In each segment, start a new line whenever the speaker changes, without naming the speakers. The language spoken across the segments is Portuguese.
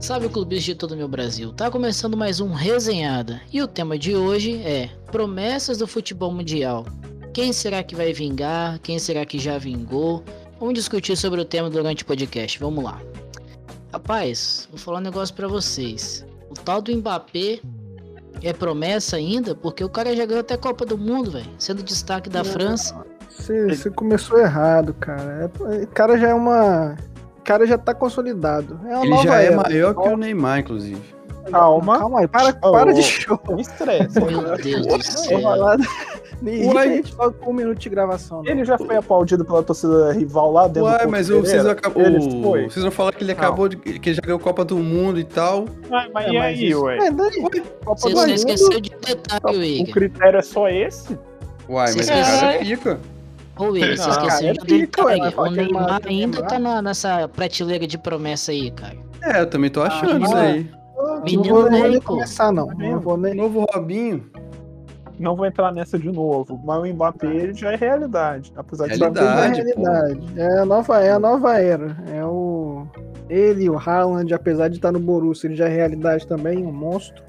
Salve clubistas de todo o meu Brasil. Tá começando mais um Resenhada e o tema de hoje é Promessas do futebol mundial. Quem será que vai vingar? Quem será que já vingou? Vamos discutir sobre o tema durante o podcast. Vamos lá. Rapaz, vou falar um negócio para vocês. O tal do Mbappé é promessa ainda, porque o cara já ganhou até a Copa do Mundo, velho, sendo destaque da França.
Você, você começou errado, cara. O cara já é uma. O cara já tá consolidado. É uma
Ele
nova
já é
era.
maior que o Neymar, inclusive.
Calma, calma aí, para, para de show.
Não estresse.
Meu Deus do
Vou
céu.
falar- Nem
Uai.
a gente fala com um minuto de gravação. não.
Ele já foi aplaudido pela torcida rival lá dentro
Uai,
do
mas
Porto
o, vocês,
Pereira.
acabou,
Ele
vocês não falaram que ele
Não.
acabou de. que ele já ganhou Copa do Mundo e tal.
Ah, mas
É,
e
mas
aí,
isso-
ué?
É, daí, Copa
Você,
do
você
Mundo,
esqueceu de detalhe,
O critério é só esse?
Uai, mas o cara
esqueceram-
fica.
Ô, Igor, você
Não,
esqueceu de
é
um detalhe.
falar
O
é
Neymar ainda tá na- nessa prateleira de promessa aí, cara.
É, eu também tô achando
Ah,
isso aí.
Menino
não vou nem começar, não. Não vou
O
nem.
novo Robinho.
Não vou entrar nessa de novo, mas o Mbappé já é realidade. Apesar de
Realidade.
É a
Verdade, pô.
realidade. É a nova, é a nova era. É o. Ele, o Haaland, apesar de estar no Borussia, ele já é realidade também, um monstro.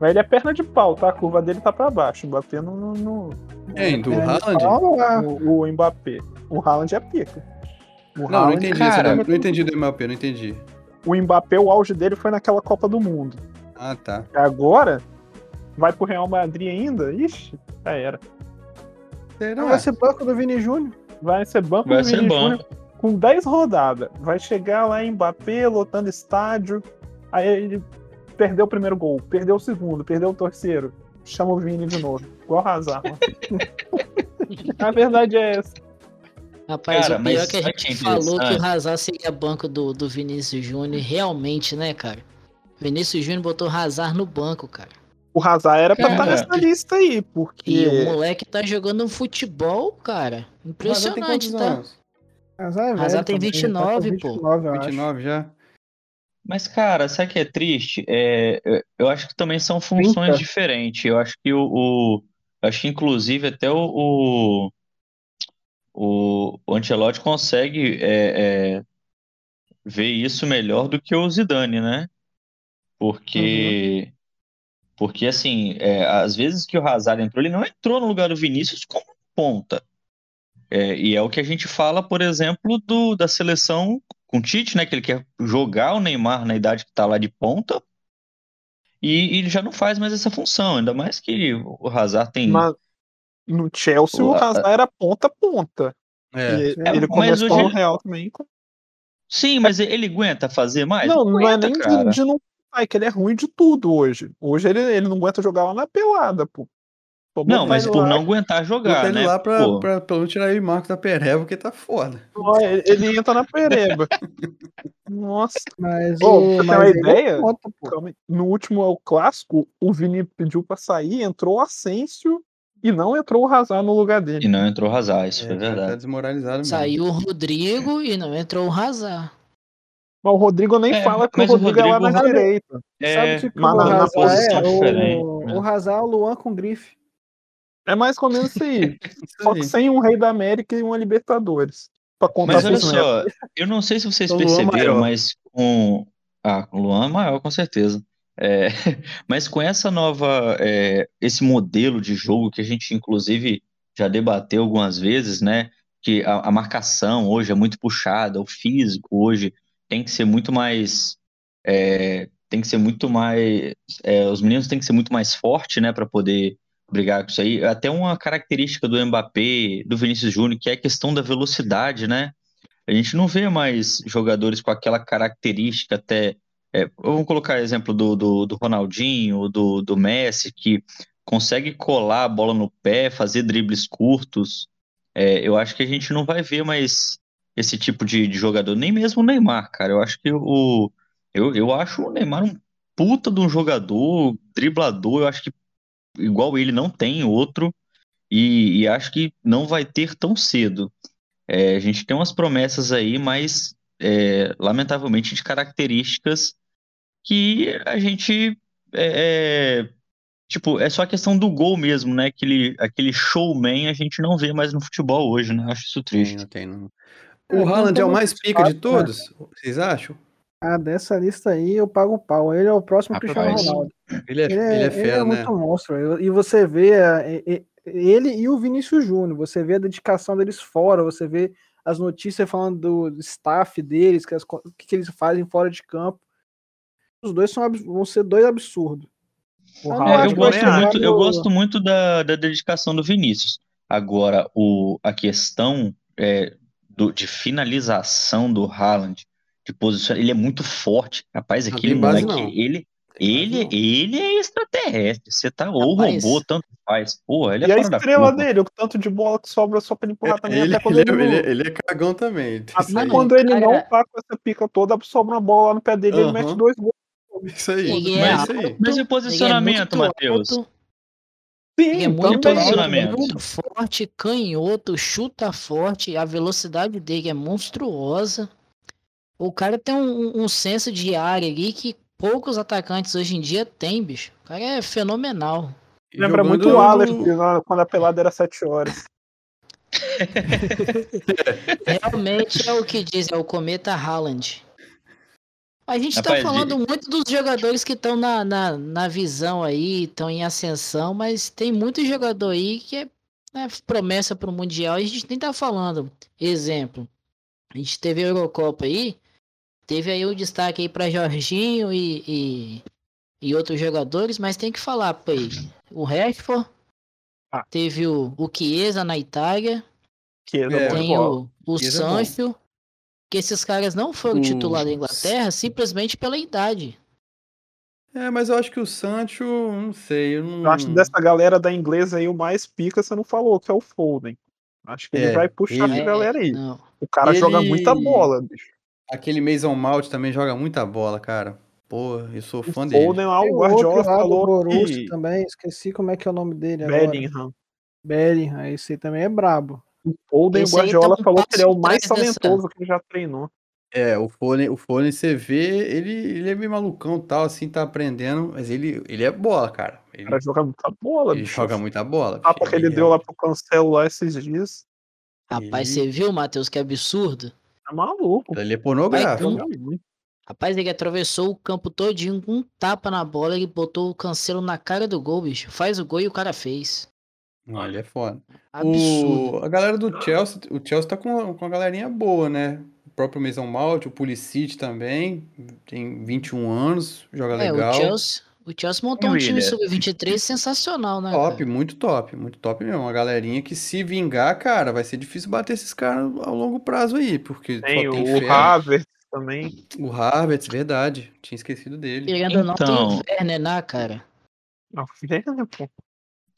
Mas ele é perna de pau, tá? A curva dele tá pra baixo. O Mbappé não. não, não-
Quem? Do
É,
Haaland?
calma lá.
O, o Mbappé. O Haaland é pica. O
Não, não
Haaland-
entendi
cara,
isso. Não entendi do Mbappé, não entendi.
O Mbappé, o auge dele foi naquela Copa do Mundo.
Ah, tá.
Agora, vai pro Real Madrid ainda? Ixi, já era.
Será?
Vai ser banco do Vini Júnior.
Vai ser banco
Vai
do
ser
Vini
bom.
Júnior com 10 rodadas. Vai chegar lá em Mbappé, lotando estádio. Aí ele perdeu o primeiro gol, perdeu o segundo, perdeu o terceiro. Chama o Vini de novo. Igual o Hazard. mano. a verdade é essa.
Rapaz,
Cara,
o pior
mas
é que a gente
é
falou que o? Hazard seria banco do, do Vinícius Júnior. Realmente, né, cara? Vinícius Júnior botou o Hazard no banco, cara.
O Hazard era pra estar
Cara.
nessa lista aí, porque.
E o moleque tá jogando um futebol, cara. Impressionante, tá?
Hazard, é velho
Hazard tem
também,
29,
tá com
pô.
29, eu acho.
29 já?
Mas, cara, sabe o que é triste? É, eu- acho que também são funções
30.
diferentes. Eu acho que o, o- acho que inclusive até o, o, o, Ancelotti consegue é, é, ver isso melhor do que o Zidane, né? Porque, porque assim, é, às vezes que o Hazard entrou, ele não entrou no lugar do Vinícius como ponta. É, e é o que a gente fala, por exemplo, do, da seleção com o Tite, né? Que ele quer jogar o Neymar na idade que tá lá de ponta. E, e ele já não faz mais essa função, ainda mais que o Hazard tem.
Mas no Chelsea, o
O-
Hazard era ponta a ponta.
É.
E
É,
ele começou
hoje
no Real também. com-
Sim, mas ele aguenta fazer mais?
Não, não é
aguenta,
nem de,
cara.
de não. É que ele é ruim de tudo hoje. Hoje ele, ele não aguenta jogar lá na pelada, pô. Pô,
Não, mas por
lá,
não aguentar jogar,
ele
né?
lá pra,
Pô,
pra, pelo menos tirar ele Marcos da Pereba, porque tá foda.
ele- Ele entra na pereba. Nossa,
Mas,
Ô,
o, mas
uma
é
ideia?
pô.
aí. no último é o clássico, o Vini pediu pra sair, entrou o Asensio e não entrou o Hazard no lugar
e
dele.
não entrou o Hazard, isso
É,
foi
o cara Tá
verdade.
desmoralizado mesmo.
Saiu o Rodrigo e não entrou o Hazard.
Mas o Rodrigo nem
É,
fala que o
mas o
Rodrigo, é lá
Rodrigo-
na direita.
É,
Sabe o que
mas
o
na- na
Hazard é?
diferente,
O,
né?
o Hazard é o Luan com grife.
É mais ou menos isso aí. Só que sem um Rei da América e uma Libertadores. Pra contar
Mas olha só, eu não sei se vocês perceberam, mas com. Ah, com o Luan maior, com certeza. É, mas com essa nova. é, esse modelo de jogo que a gente, inclusive, já debateu algumas vezes, né? Que a, a marcação hoje é muito puxada, o físico hoje tem que ser muito mais. é, tem que ser muito mais. é, os meninos têm que ser muito mais fortes, né? Para poder brigar com isso aí. Até uma característica do Mbappé, do Vinícius Júnior, que é a questão da velocidade, né? A gente não vê mais jogadores com aquela característica até. é, vamos colocar exemplo do, do, do Ronaldinho, do, do Messi, que consegue colar a bola no pé, fazer dribles curtos. É, eu acho que a gente não vai ver mais esse tipo de, de jogador, nem mesmo o Neymar, cara. Eu acho que o. Eu, eu acho o Neymar um puta de um jogador, driblador, eu acho que igual ele não tem outro, e, e acho que não vai ter tão cedo. É, a gente tem umas promessas aí, mas é, lamentavelmente de características que a gente é, é, tipo, é só a questão do gol mesmo, né? Aquele, aquele showman a gente não vê mais no futebol hoje, né? Acho isso
Tem,
triste.
não tem, não.
É,
O Haaland é o mais pica de
né?
todos? Vocês acham?
Ah, dessa lista aí eu pago o pau. Ele é o próximo
Rapaz,
Cristiano Ronaldo.
Ele é,
Ele
ele
é,
é
ele
fera,
é
né?
muito monstro. E você vê é, é, ele e o Vinícius Júnior, você vê a dedicação deles fora, você vê as notícias falando do staff deles, que as que, que eles fazem fora de campo. Os dois são, vão ser dois absurdos.
O
Eu
É, eu gosto muito, eu gosto muito da, da dedicação do Vinícius. Agora, o, a questão é, do- de finalização do Haaland, de posição, ele é muito forte. Rapaz,
Não
aquele moleque,
não.
ele, ele, ele é extraterrestre. Você tá, ou
Rapaz.
robô, tanto faz. Pô, ele é
E a estrela dele, o tanto de bola que sobra só pra ele empurrar também.
Ele,
até quando
ele,
ele,
é, ele, é- ele é cagão também.
Até
aí.
quando ele
Cara-
não tá com essa pica toda, sobra uma bola lá no pé dele ele
Aham.
mete dois gols.
Isso aí.
Ele
Mas
é
isso aí.
alto,
Mas e o
ele é
posicionamento,
muito
Matheus?
alto,
Sim,
Ele é muito alto,
posicionamento.
muito forte, canhoto, chuta forte, a velocidade dele é monstruosa. O cara tem um, um senso de área ali que poucos atacantes hoje em dia têm, bicho. O cara é fenomenal.
Lembra
Jogando
muito o Aleph, quando a pelada era 7 horas.
Realmente é o que diz, é o cometa Haaland. A gente tá
Rapaz,
falando muito dos jogadores que estão na, na, na visão aí, estão em ascensão, mas tem muito jogador aí que é né, promessa para o Mundial e a gente nem tá falando. Exemplo, a gente teve a Eurocopa aí, teve aí o destaque aí para Jorginho e, e, e outros jogadores, mas tem que falar, pô, o Rashford,
Ah.
teve o, o Chiesa na Itália,
Que é,
É.
tem o, o
Chiesa é.
Sancho, que esses caras não foram
O-
titular da Inglaterra simplesmente pela idade.
É, mas eu acho que o Sancho, não sei, eu não.
Eu acho que dessa galera da inglesa aí, o mais pica, você não falou, que é o Foden. Acho que ele
É,
vai puxar
ele-
essa galera aí.
Não.
O cara
Ele-
joga muita bola, bicho.
Aquele Mason Mount também joga muita bola, cara. Pô, eu sou
O
fã dele.
Foden lá, o
o
Guardiola falou
Borussia
que
também, esqueci como é que é o nome dele agora.
Bellingham.
Bellingham, esse aí também é brabo.
O Foden, o
tá
Guardiola
um
falou que ele é o mais talentoso que ele já treinou.
É, o Foden, o Foden, você vê, ele, ele é meio malucão e tal, assim, tá aprendendo, mas ele, ele é bola, cara.
O
Ele,
cara joga muita bola,
ele
bicho.
joga muita bola.
O tapa que ele
é-
deu lá pro Cancelo lá esses dias.
Rapaz,
Ele-
você viu, Matheus, que absurdo?
Tá maluco.
Ele é pornográfico.
Rapaz, ele atravessou o campo todinho com um tapa na bola, ele botou o cancelo na cara do gol, bicho. Faz o gol e o cara fez.
Não, ele é foda.
Absurdo.
O, a galera do Chelsea, o Chelsea tá com, com uma galerinha boa, né? O próprio Mason Mount, o Pulisic também, tem 21 anos, joga
É,
legal.
o Chelsea, o Chelsea montou um time
Willian?
sub-23 sensacional, né?
Top,
cara?
muito top, muito top mesmo. Uma galerinha que se vingar, cara, vai ser difícil bater esses caras ao longo prazo aí, porque
Tem
só
o,
tem
o
fera.
Havertz também.
O Harvard, verdade, tinha esquecido dele.
Querendo ou não, tem
Então-
o Werner, né, cara?
Não, Werner, pô.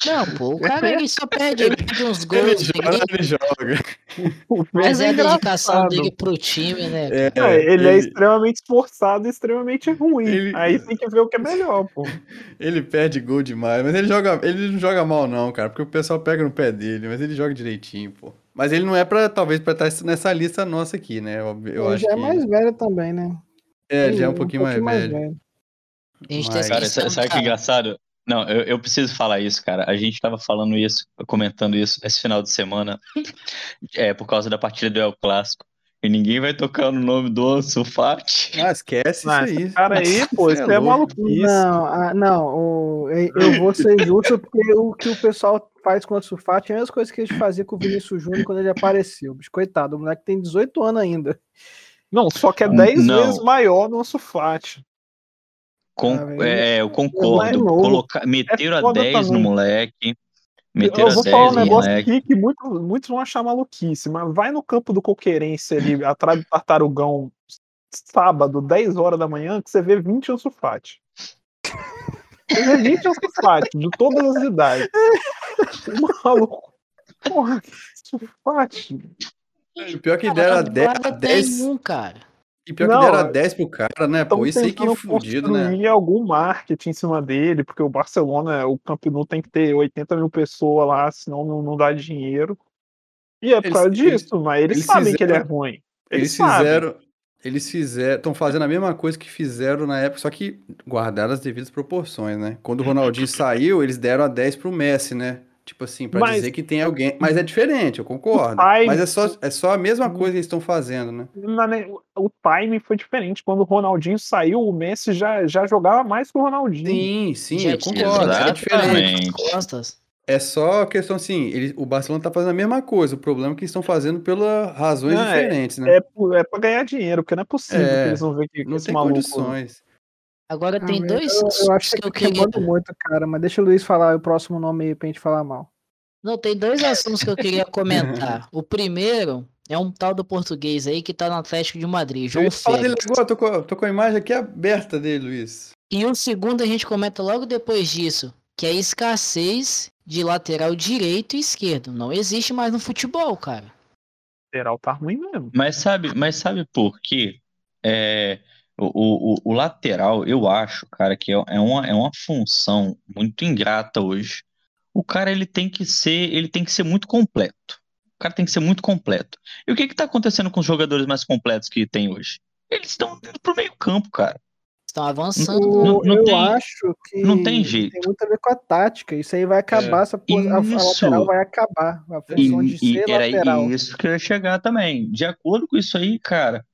Não, pô, o cara ele só perde, ele perde uns
Ele
gols
joga,
ali,
ele joga.
Mas é a dedicação
engraçado.
dele pro time, né?
É,
É, ele, é extremamente esforçado e extremamente ruim.
Ele-
Aí tem que ver o que é melhor, pô.
ele perde gol demais, mas ele joga, ele não joga mal não, cara, porque o pessoal pega no pé dele, mas ele joga direitinho, pô. Mas ele não é para talvez pra estar nessa lista nossa aqui, né? Eu, eu
Ele
acho
já é
que
mais velho também, né?
é, ele já é um
Ele
pouquinho mais velho.
A gente
Mas-
Cara, sabe que
cara.
engraçado? Não, eu, eu preciso falar isso, cara. A gente tava falando isso, comentando isso esse final de semana, é, por causa da partida do El Clássico. E ninguém vai tocar no nome do Ansu Fati.
Ah, esquece
Ah,
isso aí.
esse cara aí, pô,
Cê
isso
é
é, maluquice.
Não, ah, não, o- eu vou ser justo porque o que o pessoal faz com o Sulfate é a mesma coisa que a gente fazia com o Vinícius Júnior quando ele apareceu. Bicho, coitado, o moleque tem 18 anos ainda.
Não, só que é 10
Não.
vezes maior no Sulfate.
Com-
Ah,
é, eu
é
concordo.
novo.
Colocar, meteram a
foda
10 no
também.
moleque. Meteram
Eu
a
vou
10
falar um
no
negócio
moleque.
aqui que muitos, muitos vão achar maluquice, mas vai no campo do Coqueirense ali, atrás do Tartarugão, sábado, 10 horas da manhã, que você vê 20 Ansu Fati. Você vê 20 Ansu Fati, de todas as idades. Maluco. Porra.
E pior que deram a 10,
Agora
a 10
tem um, cara.
E pior que
Não,
deram a
é-
10 pro cara, né? Pô, isso aí que é fudido, né?
algum marketing em cima dele, porque o Barcelona, o Camp Nou tem que ter 80 mil pessoas lá, senão não, não dá dinheiro. E é por
Eles-
causa
eles-
disso, mas eles,
eles
sabem que ele é
fizeram-
ruim. Eles,
Eles fizeram, eles fizeram, estão fazendo a mesma coisa que fizeram na época, só que guardaram as devidas proporções, né? Quando o Ronaldinho saiu, eles deram a 10 pro Messi, né? Tipo assim, pra
Mas-
dizer que tem alguém. Mas é diferente, eu concordo.
time-
Mas é só, é só a mesma coisa que eles estão fazendo, né?
Na- O timing foi diferente. Quando o Ronaldinho saiu, o Messi já, já jogava mais que o Ronaldinho.
Sim, sim,
Já
eu concordo. É diferente.
costas.
É só questão assim, ele, o Barcelona tá fazendo a mesma coisa. O problema é que eles estão fazendo pelas razões
Não, é-
diferentes, né?
É, por- é pra ganhar dinheiro, porque não é possível
É,
que eles vão ver que, que
Não
esse
tem
maluco.
condições.
Agora
Ah,
tem dois
eu, eu acho
que
que
eu
tá
queria.
queimando muito, cara. Mas deixa o Luiz falar o próximo nome aí pra gente falar mal.
Não, tem dois assuntos que eu queria comentar. O primeiro é um tal do português aí que tá no Atlético de Madrid,
Eu
João
ia falar dele
Félix.
agora, tô com, a- tô com a imagem aqui aberta dele, Luiz.
E o segundo a gente comenta logo depois disso, que é a escassez de lateral direito e esquerdo. Não existe mais no futebol, cara.
lateral tá ruim mesmo.
Mas sabe, mas sabe por quê? É, o, o, o lateral, eu acho, cara, que é, é uma, é uma função muito ingrata hoje. O cara ele tem que ser, ele tem que ser muito completo. O cara tem que ser muito completo. E o que que tá acontecendo com os jogadores mais completos que tem hoje? Eles estão indo pro meio campo, cara.
Estão avançando.
O-
não- não
eu
tem-
acho que
não tem jeito.
tem muito a ver com a tática. Isso aí vai acabar, essa pos- a, lateral vai acabar. A
E,
função de
e
ser
era
lateral.
isso que eu ia chegar também. De acordo com isso aí, cara,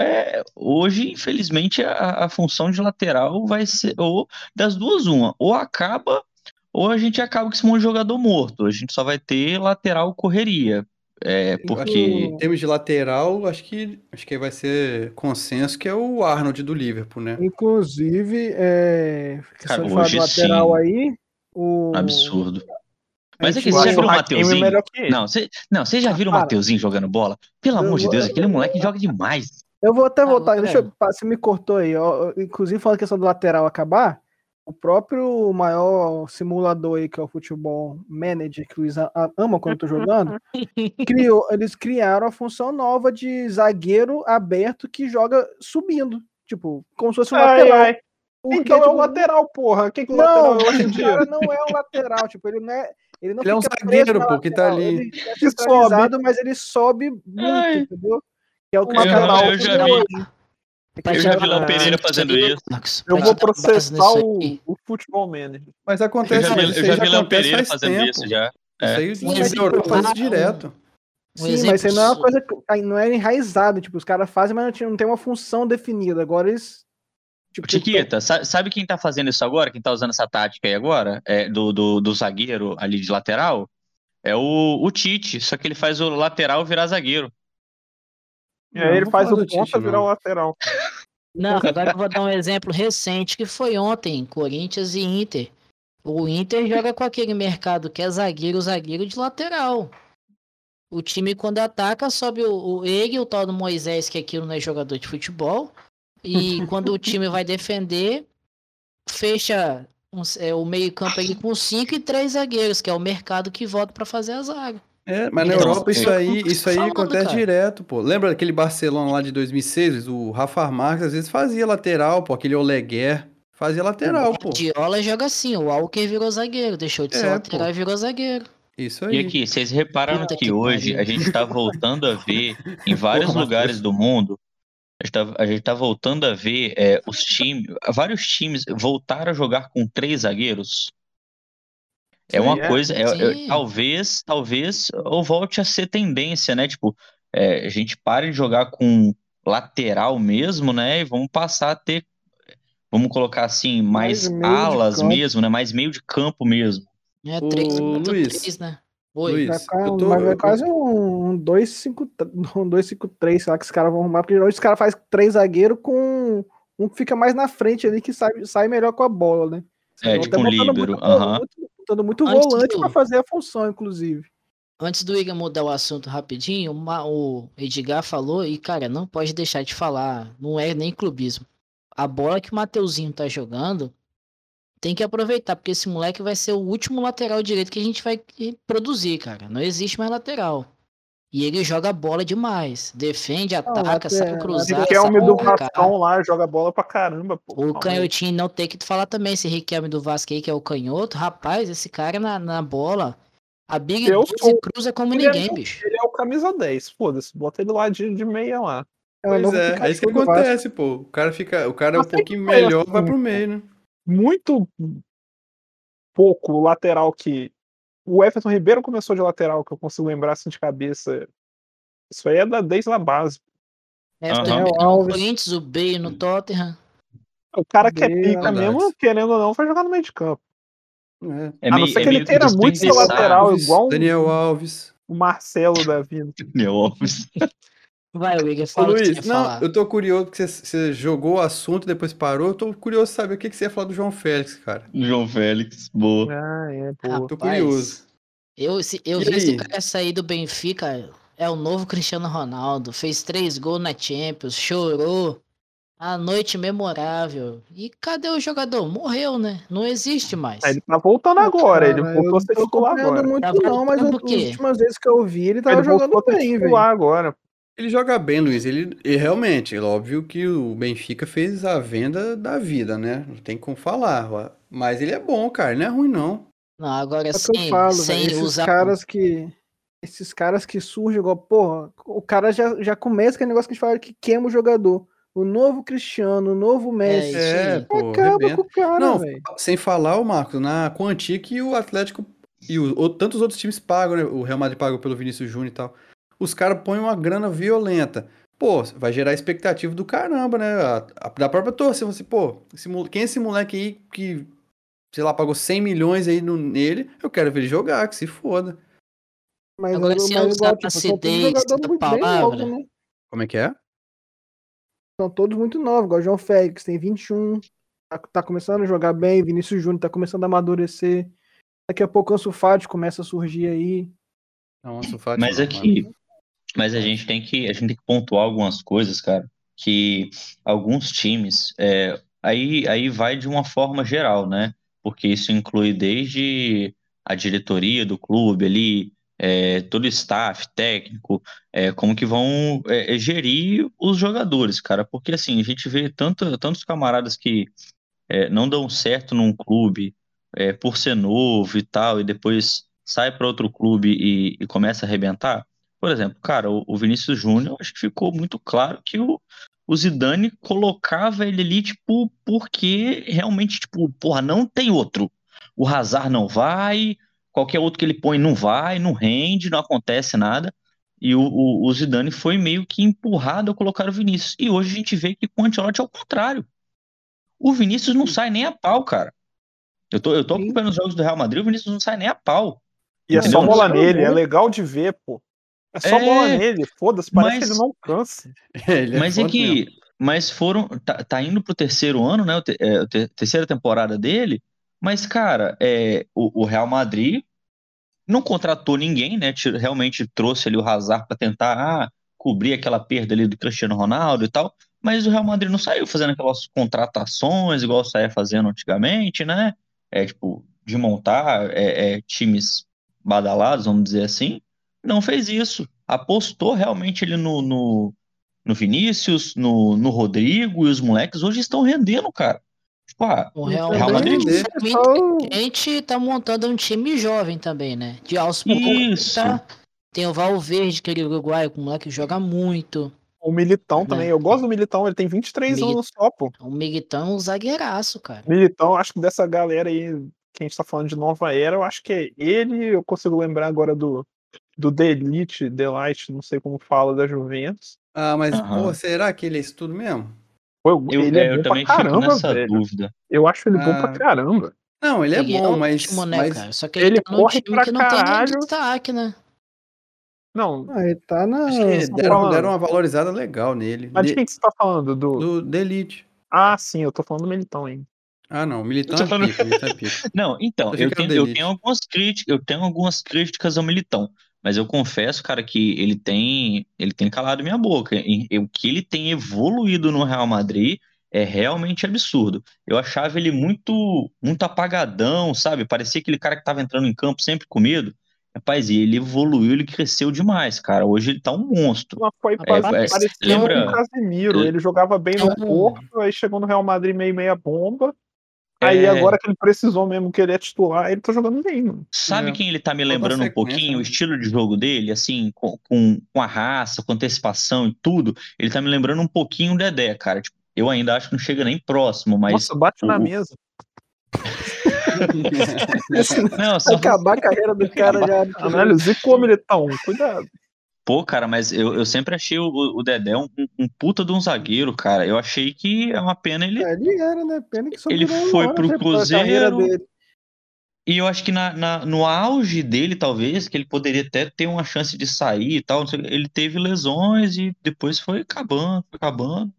é, hoje, infelizmente, a, a função de lateral vai ser ou das duas, uma, ou acaba, ou a gente acaba com esse monte de jogador morto. A gente só vai ter lateral correria. É, porque.
Em termos de lateral, acho que acho que vai ser consenso que é o Arnold do Liverpool, né?
Inclusive, é,
Cara, hoje
lateral
sim.
aí, o...
Absurdo. Mas é que você já viu o Mateuzinho?
ele.
Não, você não, você já viram o
Cara,
Mateuzinho jogando bola? Pelo
eu
amor de Deus, aquele moleque joga demais.
Eu vou até voltar,
Agora-
deixa eu, você me cortou aí, ó, inclusive falando a questão do lateral acabar, o próprio maior simulador aí, que é o Futebol Manager, que o Luiz ama quando eu tô jogando, criou, eles criaram a função nova de zagueiro aberto que joga subindo, tipo, como se fosse um
Ai,
lateral.
ai.
Porque,
Então é
tipo,
o lateral, porra. Quem que o
Não,
lateral é hoje em
o
dia?
cara não é um lateral, tipo, ele não é. Ele não
Ele é um zagueiro, pô, que tá ali.
Ele é
Que
centralizado, mas ele sobe muito,
Ai.
entendeu? Que é o
Eu-
lateral
eu já vi. Eu já vi Léo Pereira fazendo
aí,
isso.
Eu vou processar o,
aí.
o futebol manager.
Mas
Eu
acontece,
já vi,
isso
eu
aí
já vi Léo Pereira
faz
fazendo
tempo.
isso já.
Isso
É.
aí
Um
o faz isso direto.
Um
Sim, mas isso aí não é uma coisa que aí não é enraizado, tipo, os caras fazem, mas não tem, uma função definida. Agora eles. Tipo,
Chiquita, sa- sabe quem tá fazendo isso agora? Quem tá usando essa tática aí agora? É, do, do, do zagueiro ali de lateral? É o, o Tite, só que ele faz o lateral virar zagueiro.
E
Não,
aí ele faz o ponta virar
não.
o lateral.
Não, agora eu vou dar um exemplo recente que foi ontem, Corinthians e Inter. O Inter joga com aquele mercado que é zagueiro, zagueiro de lateral. O time quando ataca sobe o, o ele, o tal do Moisés, que aquilo não é jogador de futebol. E quando o time vai defender, fecha uns- é, o meio campo ali com cinco e três zagueiros, que é o mercado que volta pra fazer a zaga.
É, mas na
Então,
Europa isso
eu-
aí, isso aí acontece
cara.
direto, pô. Lembra aquele Barcelona lá de 2006? O Rafa Marques às vezes fazia lateral, pô. Aquele Oleguer fazia lateral, pô.
Diola joga assim, o Walker virou zagueiro, deixou de ser
É,
lateral
pô.
e virou zagueiro.
Isso
E
aí.
aqui, vocês repararam
Puta
que
que
hoje a gente tá voltando a ver em vários
Porra,
lugares do mundo, a gente tá, a gente tá voltando a ver é, os times, vários times voltaram a jogar com três zagueiros. É uma
é.
coisa, é- é- talvez, talvez, ou volte a ser tendência, né? Tipo, é, a gente pare de jogar com lateral mesmo, né? E vamos passar a ter, vamos colocar assim, mais,
Mais
alas mesmo, né? Mais meio de campo mesmo.
É 3 contra
Luiz.
3, né? Oi.
Luiz,
Vai
eu tô-
vai
eu-
quase um 2-5-3, um 2-5-3, sei lá, que os caras vão arrumar, porque geralmente os caras fazem três zagueiros com um que fica mais na frente ali, que sai, sai melhor com a bola, né?
É, tipo um líbero,
muito,
aham.
muito- botando muito
Antes
volante
do-
pra fazer a função, inclusive.
Antes do Igor mudar o assunto rapidinho, uma- o Edgar falou, e cara, não pode deixar de falar, não é nem clubismo. A bola que o Mateuzinho tá jogando, tem que aproveitar, porque esse moleque vai ser o último lateral direito que a gente vai produzir, cara. Não existe mais lateral. E ele joga bola demais. Defende, ataca, sabe cruzar,
Riquelme
sabe
do. Vascão lá joga bola pra caramba, pô.
O canhotinho não tem que falar também, esse Riquelme do Vasco aí, que é o canhoto. Rapaz, esse cara na, na bola, habilidoso
sou-
e cruza como
Ele é
ninguém,
do-
bicho.
Ele é o camisa 10, foda-se. Bota ele lá de, de meia lá.
É o
Pois é, é isso que
do Vasco.
acontece, pô. O cara fica, o cara é um pouquinho melhor,
assim,
vai pro meio, né?
Muito pouco o lateral que o Everton Ribeiro começou de lateral, que eu consigo lembrar assim de cabeça. Isso aí é da, desde a base.
É,
Aham.
também no
Alves.
Corinthians, o Bale no Tottenham.
O cara que é pica mesmo, querendo ou não, vai jogar no meio de campo.
É.
É
a não
meio-
ser
é
que ele
meio
queira muito
desperdiçar
lateral,
Alves,
igual um-
Daniel Alves.
o Marcelo da vida.
Daniel Alves.
Vai, Wigger, fala o que você
Luiz, não,
falar.
eu tô curioso porque você, você jogou o assunto e depois parou. Eu tô curioso de saber o que, que você ia falar do João Félix, cara.
João Félix, boa.
Ah, é, pô.
Tô curioso.
Eu, se, eu
E
vi esse cara sair do Benfica, é o novo Cristiano Ronaldo. Fez três gols na Champions, chorou. A noite memorável. E cadê o jogador? Morreu, né? Não existe mais.
Ele tá voltando agora, ele voltou a ser titular agora.
muito
Tá
não, mas as últimas vezes que eu vi, ele tava
Ele
jogando
voltou a ser
bem, velho.
titular agora.
Ele joga bem, Luiz. Ele, e realmente, é óbvio que o Benfica fez a venda da vida, né? Não tem como falar. Mas ele é bom, cara. Ele não é ruim, não.
Não, agora
É o que eu
sem,
falo,
sem
velho. Esses
usar.
caras que. Esses caras que surgem igual, porra, o cara já, já começa aquele negócio que a gente fala que queima o jogador. O novo Cristiano, o novo Messi.
isso
É,
aí.
pô,
Acaba
arrebenta.
com o cara,
Não, sem falar o Marcos, na quantia que o Atlético e o, o- tantos outros times pagam, né? O Real Madrid pagou pelo Vinícius Júnior e tal. Os caras põem uma grana violenta. Pô, vai gerar expectativa do caramba, né? A- a- da própria torcida. Você, pô, esse quem é esse moleque aí que, sei lá, pagou 100 milhões aí no- nele? Eu quero ver ele jogar, que se foda.
Mas,
Agora, se eu usar
tipo,
a
são todos
acidez
jogadores
da
muito bem
palavra,
novos, né?
Como é que é?
São todos muito novos, igual o João Félix, tem 21, tá, tá começando a jogar bem, Vinícius Júnior tá começando a amadurecer. Daqui a pouco o Ansu Fati começa a surgir aí.
Não, Ansu Fati
Mas aqui,
mano.
Mas a gente tem que, a gente tem que pontuar algumas coisas, cara, que alguns times, é, aí, aí vai de uma forma geral, né? Porque isso inclui desde a diretoria do clube ali, é, todo o staff técnico, é, como que vão é, é, gerir os jogadores, cara. Porque assim, a gente vê tanto, tantos camaradas que é, não dão certo num clube é, por ser novo e tal, e depois sai para outro clube e, e começa a arrebentar. Por exemplo, cara, o, o Vinícius Júnior, acho que ficou muito claro que o, o Zidane colocava ele ali, tipo, porque realmente, tipo, porra, não tem outro. O Hazard não vai, qualquer outro que ele põe não vai, não rende, não acontece nada. E o, o, o Zidane foi meio que empurrado a colocar o Vinícius. E hoje a gente vê que com o Ancelotti é o contrário. O Vinícius não sai nem a pau, cara. Eu tô, eu tô acompanhando os jogos do Real Madrid, o Vinícius não sai nem a pau.
E é
Entendeu?
só bola nele, é legal de ver, pô. É só
É,
bola nele, foda-se, parece
mas-
que ele não cansa.
Ele
Mas é
mesmo.
que, mas foram, tá, tá indo pro terceiro ano, né? o te- é, te- terceira temporada dele. Mas, cara, é, o, o Real Madrid não contratou ninguém, né? Realmente trouxe ali o Hazard para tentar ah, cobrir aquela perda ali do Cristiano Ronaldo e tal. Mas o Real Madrid não saiu fazendo aquelas contratações igual saía fazendo antigamente, né? É tipo de montar é, é, times badalados, vamos dizer assim. Não fez isso. Apostou realmente ele no, no, no Vinícius, no, no Rodrigo e os moleques hoje estão rendendo, cara. Tipo, ah,
O Real,
Real Madrid
Madrid
é
só-
inteligente tá montando um time jovem também, né? De aos poucos tá. Tem o Valverde, aquele uruguaio, que o moleque joga muito.
O Militão
É.
também, eu gosto do Militão, ele tem 23
Mili-
anos só, pô.
O Militão é um zagueiraço, cara.
Militão, acho que dessa galera aí, que a gente tá falando de nova era, eu acho que é ele, eu consigo lembrar agora do, do Delite, Delight, não sei como fala, da Juventus.
Ah, mas,
Aham.
pô, será que ele é isso tudo mesmo?
Pô,
eu,
ele
é,
é
eu
bom
também
pra
fico
caramba,
nessa
velho.
dúvida.
Eu acho ele bom
Ah.
pra caramba.
Não, ele é
Ele
bom, mas,
ótimo, né,
mas
cara? Só que
ele
ele, tá
corre pra
que não tem
caralho.
nenhum destaque, né?
Não,
Ah, ele tá na.
acho que
São
deram, deram uma valorizada legal nele.
mas de
De-
quem que você tá falando? Do...
do da Elite.
Ah, sim, eu tô falando do Militão ainda.
Ah, não, Militão é
falando-
pica, Militão é.
Não, então,
Eu
tenho, eu tenho algumas críticas, eu tenho algumas críticas ao Militão, mas eu confesso, cara, que ele tem, ele tem calado minha boca. O que ele tem evoluído no Real Madrid é realmente absurdo. Eu achava ele muito, muito apagadão, sabe? Parecia aquele cara que tava entrando em campo sempre com medo. Rapaz, e ele evoluiu, ele cresceu demais, cara. Hoje ele tá um monstro.
Mas foi
É,
quase
é,
parecia
lembra-
um Casemiro. Ele jogava bem no
Então-
Porto, aí chegou no Real Madrid meio meia bomba. Aí
É.
agora que ele precisou mesmo que ele é titular, ele tá jogando bem, mano.
Sabe
É.
quem ele tá me lembrando um pouquinho, o
né?
estilo de jogo dele, assim, com, com, com a raça, com antecipação e tudo? Ele tá me lembrando um pouquinho o Dedé, cara. Tipo, eu ainda acho que não chega nem próximo, mas
Nossa, bate na
o-
mesa.
Não, só...
Acabar a carreira do cara já.
Caralho, zicou militão, cuidado.
Pô, cara, mas eu, eu sempre achei o, o Dedé um, um puta de um zagueiro, cara. Eu achei que é uma pena ele.
É, ele era, né? Pena que só
Ele
um
foi pro
carreira
Cruzeiro. E eu acho que na, na- no auge dele, talvez, que ele poderia até ter uma chance de sair e tal, não sei ele teve lesões e depois foi acabando, foi acabando.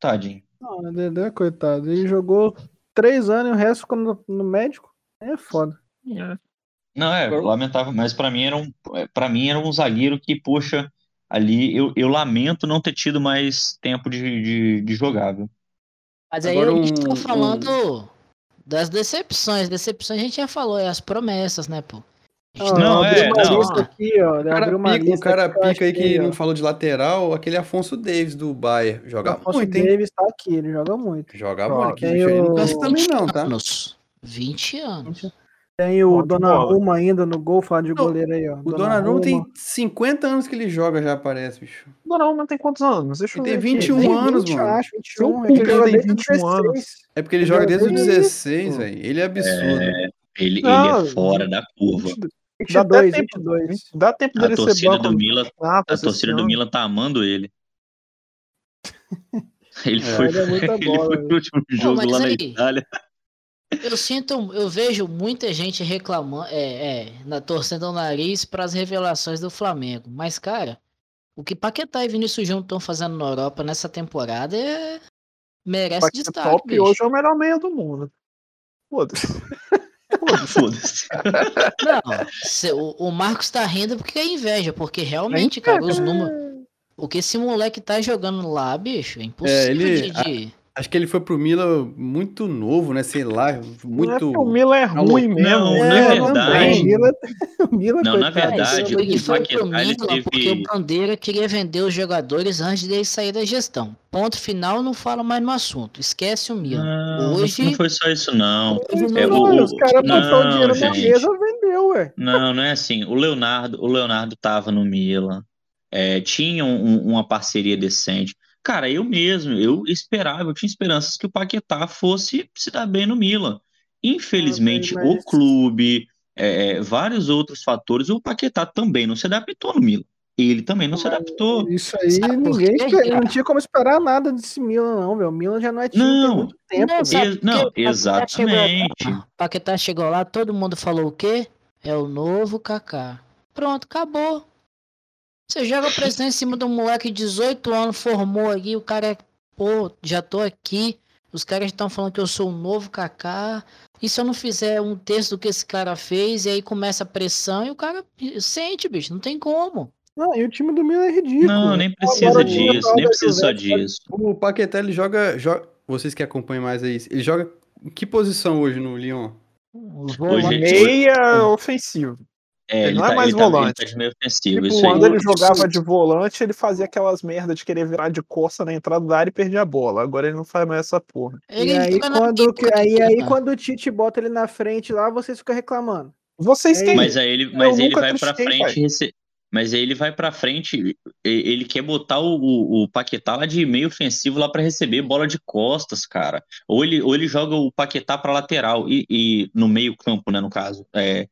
Tadinho.
Não, o Dedé, coitado. Ele jogou três anos e o resto ficou no, no médico. É foda.
Não, é,
Agora-
lamentável, mas pra mim era um, para mim era um zagueiro que, poxa, ali eu, eu lamento não ter tido mais tempo de, de, de jogar, viu?
Mas aí
Agora
a gente
um-
tá falando das decepções. Decepções a gente já falou, é as promessas, né, pô? A gente
Ó,
tá
Não,
eu
é, não.
lista aqui, ó.
O
Eu
cara pica, o
lista
cara
eu
pica aí que
ó,
não falou de lateral, aquele Afonso Davis do Bayern.
o
Joga
Afonso
muito, hein?
Davis tá aqui, ele joga muito.
Joga muito. Que aí não também não, tá?
anos. 20 anos.
Tem o. Donnarumma ainda no gol, falar de
Não,
goleiro aí, ó.
O Donnarumma tem 50 anos que ele joga já, parece, bicho.
Donnarumma tem quantos anos? Deixa eu
Ele
ver
tem
aqui.
21
Tem
anos,
20,
mano.
acho, 21.
Seu
É que ele
tem
desde os
21 anos.
16.
É porque ele
Ele
joga desde os
desde-
16, velho. Ele é absurdo.
Ele, ele
Não,
é fora da curva.
Dá até
22,
tempo,
22.
dá tempo
A
dele ser
torcida
banco.
do Milan,
Ah,
a torcida do. Milan tá amando ele. Ele
É,
foi,
ele é
ele
bola,
foi
velho.
pro último jogo
mas
lá na
aí-
Itália.
Eu sinto, eu vejo muita gente reclamando, é, é, na torcendo o nariz para as revelações do Flamengo. Mas, cara, o que Paquetá e Vinícius Júnior estão fazendo na Europa nessa temporada é merece
Paquetá
destaque,
Top
bicho.
hoje é o melhor meia do mundo. Foda-se.
Foda-se.
Não, o, o Marcos tá rindo porque é inveja, porque realmente, cara, os números. O que esse moleque tá jogando lá, bicho, é impossível
ele-
de, de-
Acho que ele foi pro Milan muito novo, né? Sei lá,
é
muito.
que o Milan é ruim
Não,
mesmo.
não,
é,
na
É,
verdade-
também. O Milan, o Milan,
Não, na verdade,
Ele
o
foi pro Milan porque
teve-
o Bandeira queria vender os jogadores antes dele sair da gestão. Ponto final, não fala mais no assunto. Esquece o Milan.
Não,
Hoje-
não foi só isso, não. É,
não-
o-
os caras
não,
botaram o dinheiro na
gente.
mesa vendeu, ué.
Não, não é assim. O Leonardo, o Leonardo tava no Milan, é, tinha um- uma parceria decente. Cara, eu mesmo, eu esperava, eu tinha esperanças que o Paquetá fosse se dar bem no Milan. Infelizmente,
Ah, mas-
o clube, é, é, vários outros fatores, o Paquetá também não se adaptou no Milan. Ele também não se adaptou.
Isso aí,
Sabe
ninguém não tinha como esperar nada desse Milan, não, velho. O Milan já não é time tem
Não.
muito tempo.
Não,
Ex- não,
O Paquetá chegou lá-
exatamente.
Paquetá chegou lá, todo mundo falou o quê? É o novo Kaká. Pronto, acabou. Você joga pressão em cima de um moleque de 18 anos, formou aqui, o cara é, pô, já tô aqui. Os caras estão falando que eu sou o novo Kaká. E se eu não fizer um terço do que esse cara fez, e aí começa a pressão e o cara sente, bicho, não tem como.
Não, e o time do Milan é ridículo.
Não, nem precisa
Agora
disso, nem precisa só disso.
O Paquetá, ele joga, joga. Vocês que acompanham mais aí, ele joga em que posição hoje no Lyon?
Hoje-
Meia ofensivo.
É,
Ele não é mais
ele tá, ele
volante.
tá meio ofensivo,
Tipo,
isso aí.
quando ele jogava de volante, ele fazia aquelas merda de querer virar de costa na entrada da área e perder a bola. Agora ele não faz mais essa porra.
Ele
E aí, quando,
pica,
aí, aí, quando o Tite bota ele na frente lá, vocês ficam reclamando.
Vocês
É
têm.
Mas aí ele, mas ele vai pra frente, rece- mas aí ele vai pra frente, ele quer botar o, o, o Paquetá lá de meio ofensivo lá pra receber bola de costas, cara. Ou ele, ou ele joga o Paquetá pra lateral e, e no meio campo, né, no caso, é,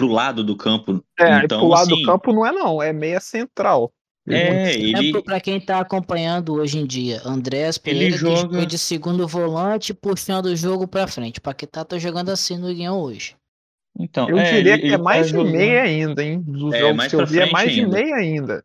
pro lado do campo.
É,
então,
pro lado
assim,
do campo não é não, é meia central.
é, ele,
Exemplo pra quem tá acompanhando hoje em dia, Andrés Pereira que
joga-
jogou de segundo volante, puxando o jogo pra frente. Paquetá tá jogando assim no Lyon hoje.
então,
Eu
é,
diria
ele-
que é mais
tá
de
jogando-
meia ainda, hein? Dos
É,
jogos
mais
que eu vi é mais de meia ainda.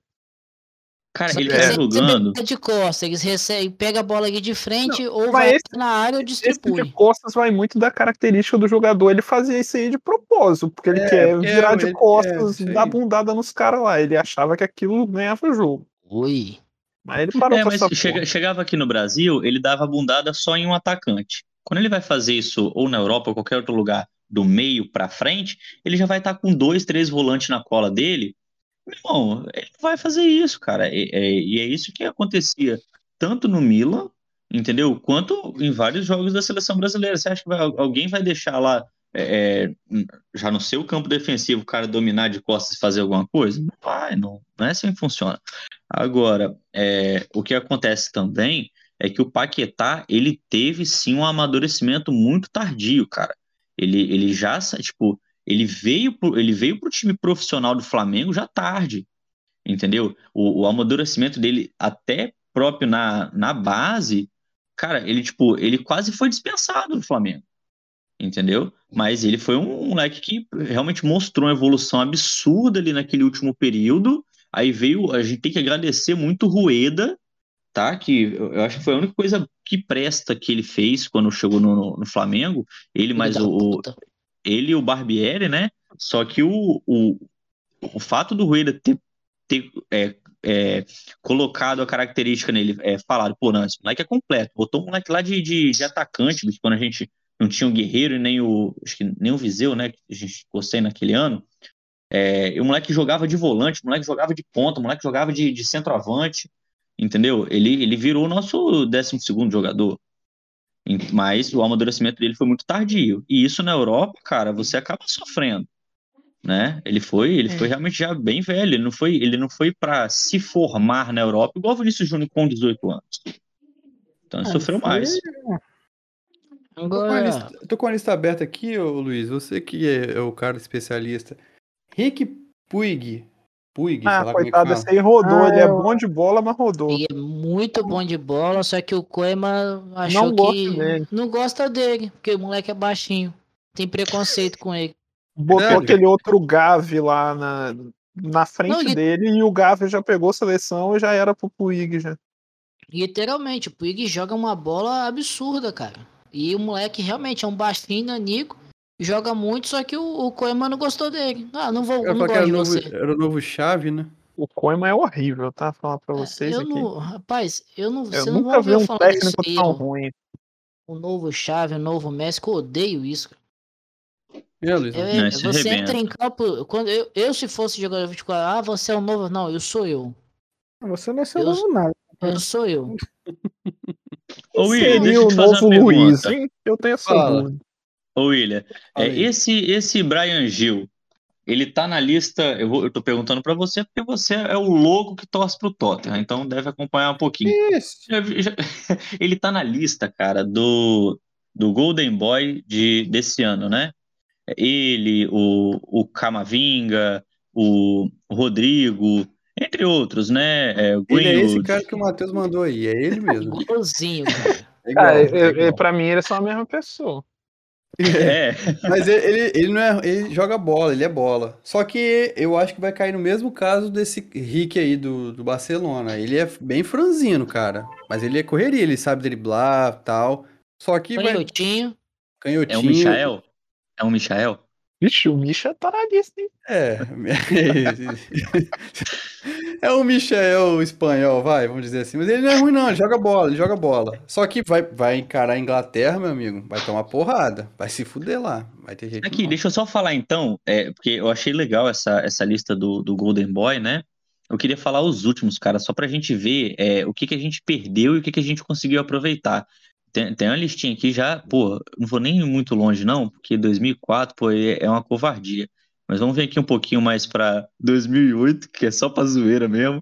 Cara,
Só
ele
que
tá
eles
jogando.
de costas, eles recebem, pega a bola aqui de frente ou
mas
vai
esse-
na área ou
Esse
distribui.
de costas vai muito da característica do jogador. Ele fazia isso aí de propósito, porque ele
É,
quer virar de
ele-
costas,
é,
dar bundada nos caras lá. Ele achava que aquilo ganhava o jogo.
Ui.
Mas ele parou
É,
com
mas
essa
chega-
porra.
chegava aqui no Brasil, ele dava bundada só em um atacante. Quando ele vai fazer isso ou na Europa ou qualquer outro lugar do meio pra frente, ele já vai estar com dois, três volantes na cola dele. Irmão, ele vai fazer isso, cara. E, é, e é isso que acontecia tanto no Milan, entendeu? Quanto em vários jogos da seleção brasileira. Você acha que vai- alguém vai deixar lá, é, é, já no seu campo defensivo, o cara dominar de costas e fazer alguma coisa? Não vai, não, não é assim que funciona. Agora, é, o que acontece também é que o Paquetá, ele teve sim um amadurecimento muito tardio, cara. Ele, ele já, tipo, ele veio, pro, ele veio pro time profissional do Flamengo já tarde, entendeu? O, o amadurecimento dele, até próprio na, na base, cara, ele, tipo, ele quase foi dispensado do Flamengo, entendeu? Mas ele foi um moleque que realmente mostrou uma evolução absurda ali naquele último período. Aí veio, a gente tem que agradecer muito o Rueda, tá? Que eu acho que foi a única coisa que presta que ele fez quando chegou no, no Flamengo. Ele mais o, o, ele e o Barbieri, né? Só que o, o, o fato do Rueda ter, ter é, é, colocado a característica nele, é, falado, pô, não, esse moleque é completo. Botou um moleque lá de, de, de atacante, quando a gente não tinha o Guerreiro e nem o, acho que nem o Viseu, né? Que a gente gostei naquele ano. É, e o moleque jogava de volante, o moleque jogava de ponta, o moleque jogava de, de centroavante, entendeu? Ele, ele virou o nosso 12 segundo jogador. Mas o amadurecimento dele foi muito tardio. E isso na Europa, cara, você acaba sofrendo. Né? Ele foi, ele é. foi realmente já bem velho. Ele não foi, ele não foi para se formar na Europa igual o Vinícius Júnior com 18 anos. Então ele ah, sofreu foi... mais.
Agora... Tô, com a lista, tô com a lista aberta aqui, ô Luiz. Você que é, é o cara especialista. Rick Puig
Puig, ah, coitado, esse aí rodou. Ah, ele é bom de bola, mas rodou.
Ele é muito bom de bola, só que o Koema achou não que dele. não gosta dele, porque o moleque é baixinho. Tem preconceito com ele.
Botou é, aquele outro Gavi lá na, na frente não, ele... dele e o Gavi já pegou seleção e já era pro Puig já.
Literalmente, o Puig joga uma bola absurda, cara. E o moleque realmente é um baixinho nanico joga muito, só que o, o Koeman não gostou dele. Ah, não vou. não
era, novo, era o novo chave, né?
O Koeman é horrível, tá? Falar pra é, vocês.
Eu
aqui.
não, rapaz, eu não.
Eu
você
nunca
não
vi um técnico tão ruim.
O novo chave, o novo Messi, eu odeio isso.
Eu, Luiz,
eu, não, você entra em campo. Quando eu, eu, se fosse jogador de 24, ah, você é o novo. Não, eu sou eu.
Você não é seu eu, novo nada.
Eu sou eu.
Ô, William, deixa eu te fazer Luiz,
hein? Eu tenho essa dúvida.
Ô, William, é, esse, esse Brian Gil, ele tá na lista. Eu, vou, eu tô perguntando para você porque você é o louco que torce pro Tottenham, então deve acompanhar um pouquinho.
Isso. Já, já,
ele tá na lista, cara, do, do Golden Boy de, desse ano, né? Ele, o, o Camavinga, o Rodrigo, entre outros, né?
É, ele é esse cara que o Matheus mandou aí, é ele mesmo.
Igualzinho, cara.
É igual, cara, é, é, pra mim ele é só a mesma pessoa.
É. Mas ele, ele não é. Ele joga bola, ele é bola. Só que eu acho que vai cair no mesmo caso desse Rick aí do, do Barcelona. Ele é bem franzino, cara. Mas ele é correria, ele sabe driblar tal. Só que.
Canhotinho. Vai...
Canhotinho.
É um Michael? É um Michael?
Vixe, o Misha tá na lista, hein?
É. é o Michel espanhol, vai, vamos dizer assim. Mas ele não é ruim, não, ele joga bola, ele joga bola. Só que vai, vai encarar a Inglaterra, meu amigo, vai tomar porrada, vai se fuder lá, vai ter jeito
Aqui,
não.
deixa eu só falar então, é, porque eu achei legal essa, essa lista do, do Golden Boy, né? Eu queria falar os últimos, cara, só pra gente ver é, o que, que a gente perdeu e o que, que a gente conseguiu aproveitar. Tem, tem uma listinha aqui já, pô, não vou nem muito longe não, porque 2004, pô, é, é uma covardia. Mas vamos ver aqui um pouquinho mais para 2008, que é só pra zoeira mesmo.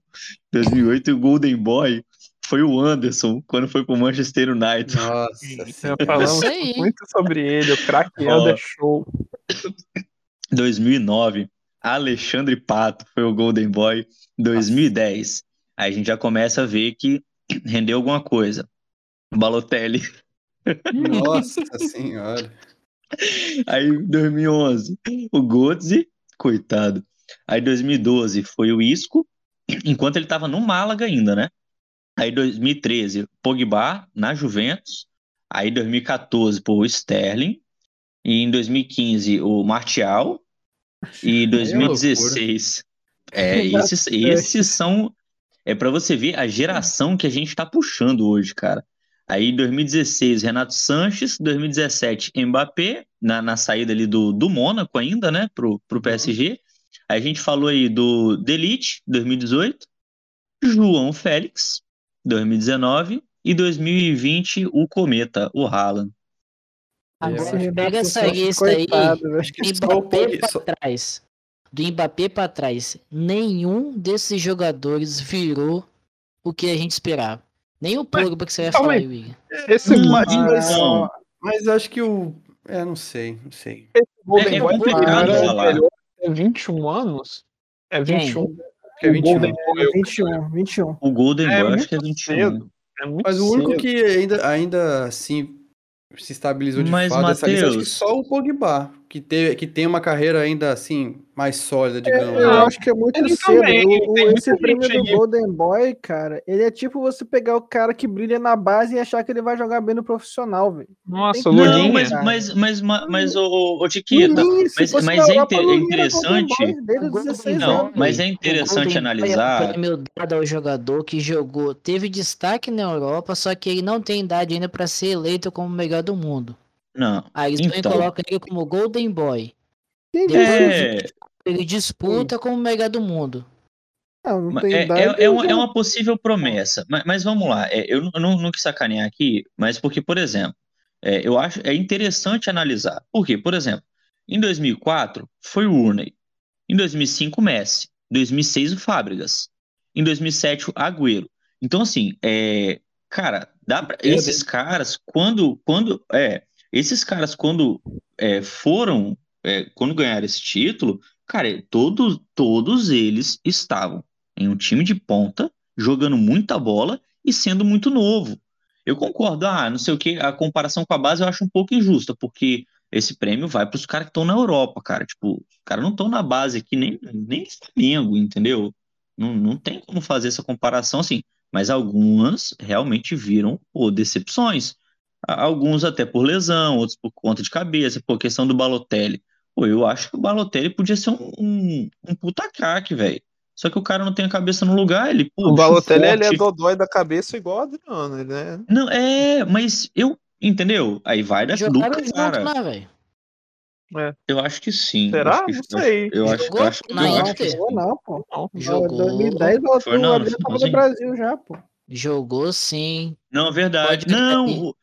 2008 o Golden Boy foi o Anderson, quando foi pro Manchester United.
Nossa,
falamos muito sobre ele, o craque Elder Show.
2009, Alexandre Pato foi o Golden Boy. 2010, aí a gente já começa a ver que rendeu alguma coisa. Balotelli.
Nossa senhora.
Aí 2011, o Götze, coitado. Aí 2012 foi o Isco, enquanto ele estava no Málaga ainda, né? Aí 2013, Pogba na Juventus. Aí 2014, pô, o Sterling. E em 2015, o Martial. E 2016, é, é esses, esses são é para você ver a geração que a gente está puxando hoje, cara. Aí, em 2016, Renato Sanches. 2017, Mbappé, na, na saída ali do, do Mônaco ainda, né, pro, pro PSG. Aí a gente falou aí do Delite, 2018. João Félix, 2019. E 2020, o Cometa, o Haaland.
Agora, pega essa lista aí, Mbappé pra trás. Do Mbappé pra trás. Nenhum desses jogadores virou o que a gente esperava. Nem o Pogba que você vai falar aí,
Esse mas, mas, mas acho que o. É, não sei, não sei.
Golden
é
Boy
falar.
velho, É 21 anos? É 21.
Acho que é
O
21.
Golden Boy,
21, 21.
O Golden
É
Boy acho que é
muito
21.
cedo. É muito
Mas o único
cedo.
que ainda, ainda assim se estabilizou de
Mas,
fato dessa lista, acho que só o Pogba, que, teve, que tem uma carreira ainda assim, mais sólida, digamos.
Eu
né?
acho que é muito
Ele
cedo.
também,
O- o- esse prêmio do
aí.
Golden Boy, cara, ele é tipo você pegar o cara que brilha na base e achar que ele vai jogar bem no profissional, velho.
Nossa, o
Não,
Lulinha.
mas,
cara.
mas, mas, mas, mas ô, ô, Tiquita,
Lulinha, se
mas- mas é é
Lulinha
interessante-
Boy desde os
O Golden
16
Não,
anos.
mas é
O
interessante
Boy
analisar.
É um prêmio dado ao jogador que jogou, teve destaque na Europa, só que ele não tem idade ainda pra ser eleito como o melhor do mundo.
Não.
Aí eles também
Então.
colocam ele como Golden Boy.
É,
Ele disputa como o melhor do mundo.
Não, não tem
É, é, é uma, é uma possível promessa, mas, mas vamos lá. é, eu não, não, não quis sacanear aqui, mas porque, por exemplo, é, eu acho é interessante analisar. Por quê? Por exemplo, em 2004 foi o Rooney, em 2005 o Messi, em 2006 o Fábregas, em 2007 o Agüero. Então, assim, é, cara, dá pra, esses caras, quando, quando, é, esses caras, quando é, foram, é, quando ganharam esse título, cara, todos, todos eles estavam em um time de ponta, jogando muita bola e sendo muito novo. Eu concordo, ah, não sei o que, a comparação com a base eu acho um pouco injusta, porque esse prêmio vai para os caras que estão na Europa, cara. Tipo, os caras não estão na base aqui, nem, nem Flamengo, entendeu? Não, não tem como fazer essa comparação assim. Mas algumas realmente viram, pô, decepções. A- Alguns até por lesão, outros por conta de cabeça, por questão do Balotelli. Pô, eu acho que o Balotelli podia ser um, um, um puta craque, velho. Só que o cara não tem a cabeça no lugar, ele, pô,
O Balotelli ele é
forte.
dodói da cabeça igual o Adriano, ele é.
Não, é, mas eu, entendeu? Aí vai da do
Jogaram junto,
cara.
né, velho?
Eu acho que sim.
Será?
Eu acho que-
Não sei.
Eu acho, eu
Jogou
acho, eu
na
acho
Inter?
que
Jogou não, pô.
Não.
Jogou.
2010 o
Foi não,
Adriano tava no. Brasil já, pô.
Jogou sim.
Não, é verdade.
Pode
Não, o,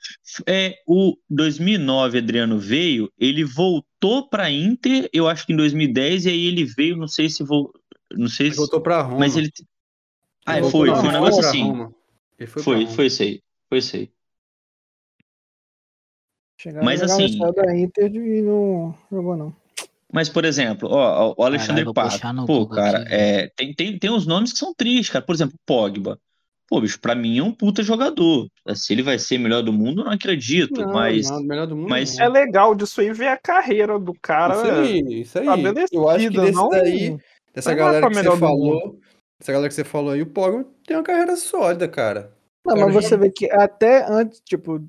é, o 2009 Adriano veio, ele voltou pra Inter, eu acho que em 2010, e aí ele veio, não sei se vou, não sei
Ele
se,
voltou pra Roma.
mas ele Ah,
Ele
foi, foi um negócio
Roma.
assim.
Foi,
Foi, foi isso aí. Foi isso aí.
Chegaram
Mas assim-
da Inter e não jogou, não.
Mas, por exemplo, ó, o Alexandre
Caralho,
Pato, pô,
Google
cara,
aqui,
é, tem, tem, tem uns nomes que são tristes, cara. Por exemplo, Pogba. Pô, bicho, pra mim é um puta jogador. Se ele vai ser melhor do mundo, eu não acredito,
Não,
mas
não, melhor do mundo.
mas-.
É legal disso aí ver a carreira do cara.
Isso aí, isso aí. Eu acho que desse
não-
daí, dessa
é
galera que você falou, dessa galera que você falou aí, o Pogba tem uma carreira sólida, cara.
Não, mas você vê que até antes, tipo,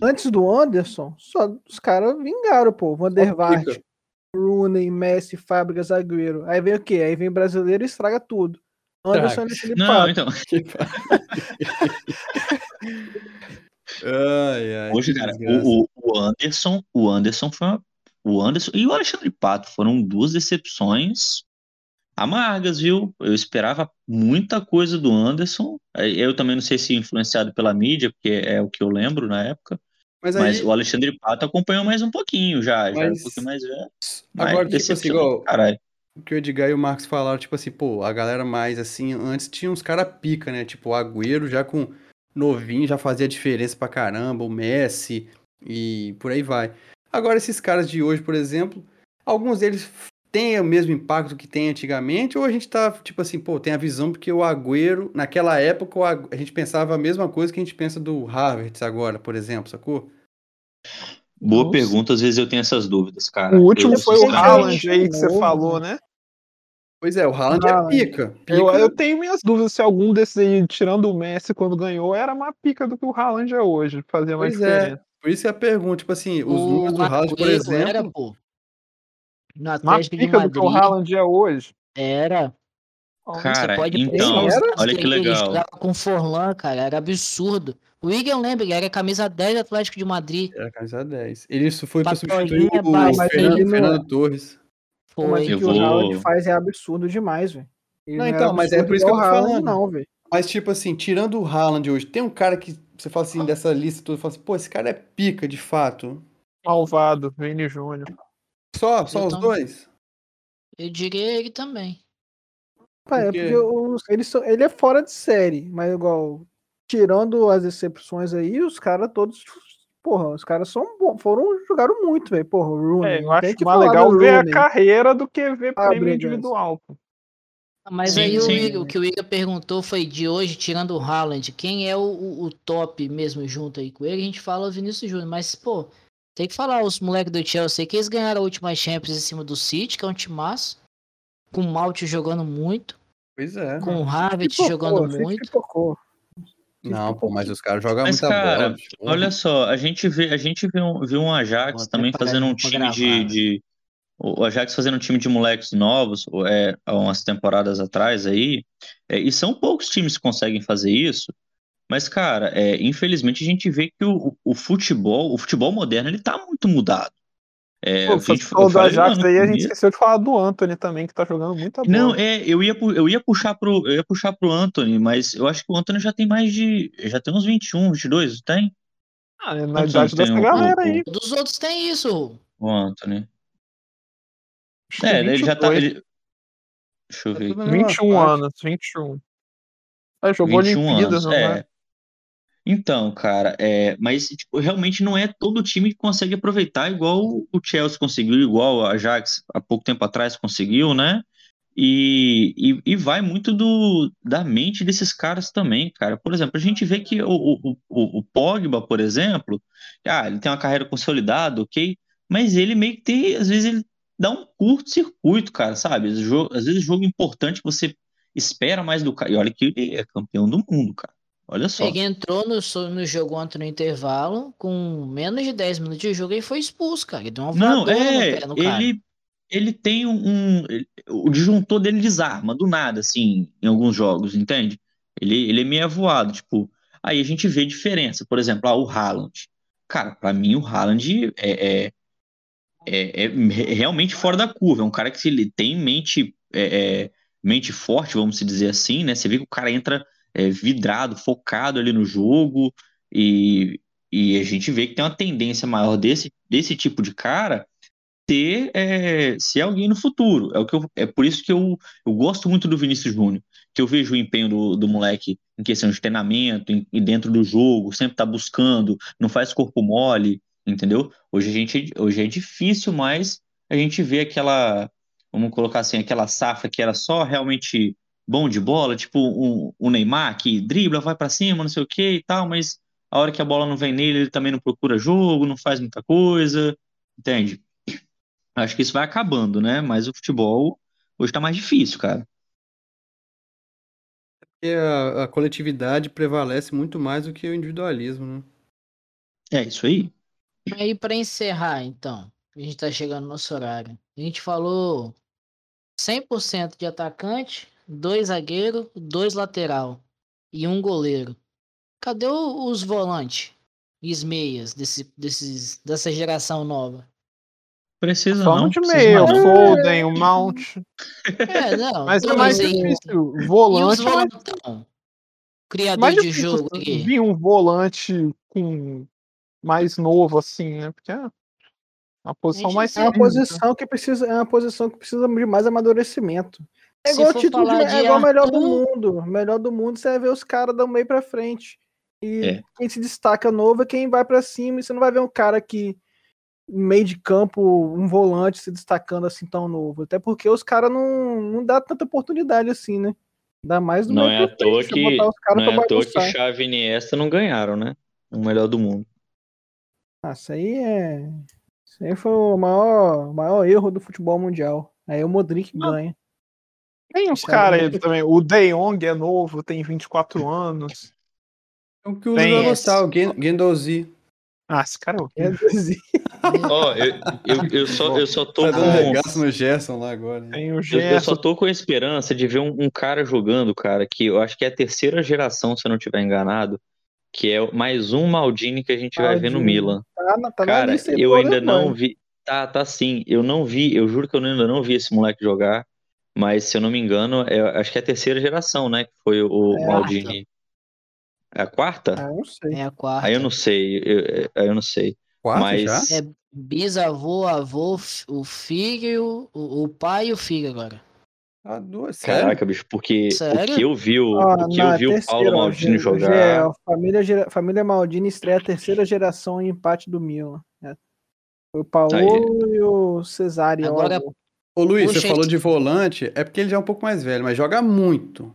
antes do Anderson, só os caras vingaram, pô. Van der Vaart,
pica.
Rooney, Messi, Fábricas, Agüero. Aí vem o quê? Aí vem brasileiro e estraga tudo. Anderson é
Não, então.
ai, ai.
Hoje, cara, o, o- Anderson, o Anderson foi uma, o Anderson e o Alexandre Pato foram duas decepções amargas, viu? Eu esperava muita coisa do Anderson. Eu também não sei se influenciado pela mídia, porque é o que eu lembro na época.
Mas aí,
Mas o Alexandre Pato acompanhou mais um pouquinho já, já era um
Mas-
pouquinho mais velho. Mas
agora, tipo assim, igual
caralho.
O que o Edgar e o Marcos falaram, tipo assim, pô, a galera mais assim, antes tinha uns cara pica, né? Tipo, o Agüero já com novinho já fazia diferença pra caramba, o Messi e por aí vai. Agora, esses caras de hoje, por exemplo, alguns deles têm o mesmo impacto que tem antigamente, ou a gente tá, tipo assim, pô, tem a visão porque o Agüero, naquela época, a gente pensava a mesma coisa que a gente pensa do Havertz agora, por exemplo, sacou?
Boa
Nossa.
pergunta, às vezes eu tenho essas dúvidas, cara.
O último
Eu-
foi o Haaland aí que você falou,
né?
Pois é, o Haaland
Haaland.
é pica. pica.
Eu, eu tenho minhas dúvidas se algum desses aí, tirando o Messi quando ganhou, era mais pica do que o Haaland é hoje. Fazia mais
é.
diferença.
Por isso que a pergunta, tipo assim, os
O
números do Haaland, por exemplo,
Era, pô. No
Mais
Atlético de
pica do que o. Haaland é hoje.
Era.
Cara,
Você pode
então,
era?
olha que legal.
com Forlan, cara. Era absurdo. O Igor lembra, ele era camisa 10 do Atlético de Madrid.
Era a camisa 10. Ele isso foi pra
Patolinha,
substituir o
Baixinho.
Fernando, Fernando Torres.
Mas
Foi.
o que o Haaland faz é absurdo demais, velho.
Não,
é
então, mas é por isso que eu tô
Haaland,
falando.
Não, velho.
Mas, tipo assim, tirando o Haaland hoje, tem um cara que você fala assim, dessa lista toda, fala assim, pô, esse cara é pica, de fato.
Malvado, Vini Júnior.
Só, só
Eu
os
também.
dois?
Eu diria ele também.
Pá, É
Porque-
eles são- ele é fora de série, mas igual, tirando as exceções aí, os caras todos porra, os caras são bons, foram, jogaram muito, velho. Porra, o Rooney.
É, eu acho mais legal ver a carreira do que ver
Ah,
prêmio individual. pô.
Mas
Sim,
aí o,
sim.
Igor- o que o Igor perguntou foi de hoje, tirando o Haaland, quem é o, o- o top mesmo junto aí com ele? A gente fala o Vinícius Júnior, mas, pô, tem que falar os moleques do Chelsea que eles ganharam a última Champions em cima do City, que é um timaço, com o Malte jogando muito,
Pois é.
com o Harvard jogando muito.
pipocou.
Não, pô, mas os caras jogam
Mas,
muita
cara,
bola. bicho.
Olha só, a gente vê, a gente vê um, viu um Ajax
Vou
também fazendo um time de, de- O Ajax fazendo um time de moleques novos, é, há umas temporadas atrás aí. é, e são poucos times que conseguem fazer isso. Mas, cara, é, infelizmente a gente vê que o, o futebol, o futebol moderno, ele tá muito mudado. É,
Pô,
gente-
você falou do Ajax aí, a gente esqueceu de falar do Anthony também, que tá jogando muita bola.
Não, é, eu ia, eu ia puxar pro, eu ia puxar pro Anthony, mas eu acho que o Anthony já tem mais de, já tem uns 21, 22, tem?
Ah, é na
Quantos
idade dessa galera
o-
aí.
Dos outros tem isso.
O Anthony. É, ele já tá.
22,
ele- Deixa eu ver
tudo
aqui.
na mesma
21
faixa.
anos, 21. É, jogou
21
Olimpíadas,
anos,
não
é. Então, cara, é, mas tipo, realmente não é todo time que consegue aproveitar igual o Chelsea conseguiu, igual a Ajax há pouco tempo atrás conseguiu, né? E, e, e vai muito do, da mente desses caras também, cara. Por exemplo, a gente vê que o, o, o, o Pogba, por exemplo, ah, ele tem uma carreira consolidada, ok? Mas ele meio que tem, às vezes ele dá um curto-circuito, cara, sabe? Às vezes jogo importante você espera mais do cara. E olha que ele é campeão do mundo, cara. Olha só.
Ele entrou no, no jogo ontem no intervalo, com menos de 10 minutos de jogo e foi expulso, cara. Ele deu uma
Não,
no
é,
pé no cara.
ele, ele tem um, um- o disjuntor dele desarma do nada, assim, em alguns jogos, entende? Ele, ele é meio avoado, tipo, aí a gente vê diferença, por exemplo, ah, o Haaland. Cara, pra mim o Haaland é, é, é, é re- realmente fora da curva, é um cara que ele tem mente, é, é, mente forte, vamos dizer assim, né? Você vê que o cara entra é, vidrado, focado ali no jogo, e, e a gente vê que tem uma tendência maior desse, desse tipo de cara ter é, ser alguém no futuro. É, o que eu- é por isso que eu, eu gosto muito do Vinícius Júnior, que eu vejo o empenho do, do moleque em questão de treinamento, e dentro do jogo, sempre tá buscando, não faz corpo mole, entendeu? Hoje a gente, hoje é difícil mais a gente ver aquela, vamos colocar assim, aquela safra que era só realmente bom de bola, tipo o, o Neymar que dribla, vai pra cima, não sei o que e tal, mas a hora que a bola não vem nele, ele também não procura jogo, não faz muita coisa, entende? Acho que isso vai acabando, né? Mas o futebol hoje tá mais difícil, cara.
Porque a, a coletividade prevalece muito mais do que o individualismo, né?
É isso aí.
Aí pra encerrar, então, a gente tá chegando no nosso horário. A gente falou 100% de atacante, dois zagueiro, dois lateral e um goleiro. Cadê os volantes e os meias desse, desses, dessa geração nova?
Precisa
Só
não,
de
precisa
meio, o. Foden, o Mount.
É, não.
Mas é mais
aí.
difícil.
E os
Volante é
volantão? Criador
mais
de
difícil
jogo
vir um volante com mais novo, assim, né? Porque é uma posição
gente
mais
É uma
né?
posição que precisa, é uma posição que precisa de mais amadurecimento. É igual título de, é
de
igual o melhor do mundo. O melhor do mundo você vai ver os caras do meio pra frente. E
É.
quem se destaca novo é quem vai pra cima. E você não vai ver um cara que no meio de campo, um volante se destacando assim tão novo. Até porque os caras não, não dá tanta oportunidade assim, né? Dá mais do
Não
meio
é à
pra
toa
frente,
que,
botar os caras
não é
pra
à toa que. Xavi e Iniesta não ganharam, né? O melhor do mundo.
Ah, isso aí é. Isso aí foi o maior, o maior erro do futebol mundial. Aí o Modric
Não.
ganha.
Tem uns
Cara,
caras aí também. O De Jong é novo, tem 24 anos.
É o que o
Tem
gostar, o Gen- Gendozi.
Ah, esse cara é horrível.
doze-
Ó, eu, eu, eu só, eu só tô
Tá dando
com.
regaço no Gerson lá agora.
Tem o
Eu, eu
Gerson.
só tô com a esperança de ver um, um cara jogando, cara, que eu acho que é a terceira geração, se eu não estiver enganado, que é mais um Maldini que a gente vai ver no
Maldini.
Milan.
Tá tá
Cara, eu ainda não vi. Tá, tá sim. Eu não vi, eu juro que eu ainda não vi esse moleque jogar. Mas se eu não me engano, é- acho que é a terceira geração, né? Que foi o
É.
Maldini. É a quarta?
Ah, eu não sei.
É a quarta.
Aí eu não sei. eu- Aí eu não sei.
Quatro
Mas-
já?
É bisavô, avô, o filho, o, o pai e o filho agora.
Tá doido, sério?
Caraca, bicho, porque
Sério?
o que eu vi o,
Ó,
o, que eu
na
vi o Paulo Maldini jogar.
Ó, família, Gera- família Maldini estreia a terceira geração em empate do Milan. né? Foi o Paulo e o Cesare.
Agora-
Ô Luiz,
Puxa,
você falou de volante, é porque ele já é um pouco mais velho, mas joga muito.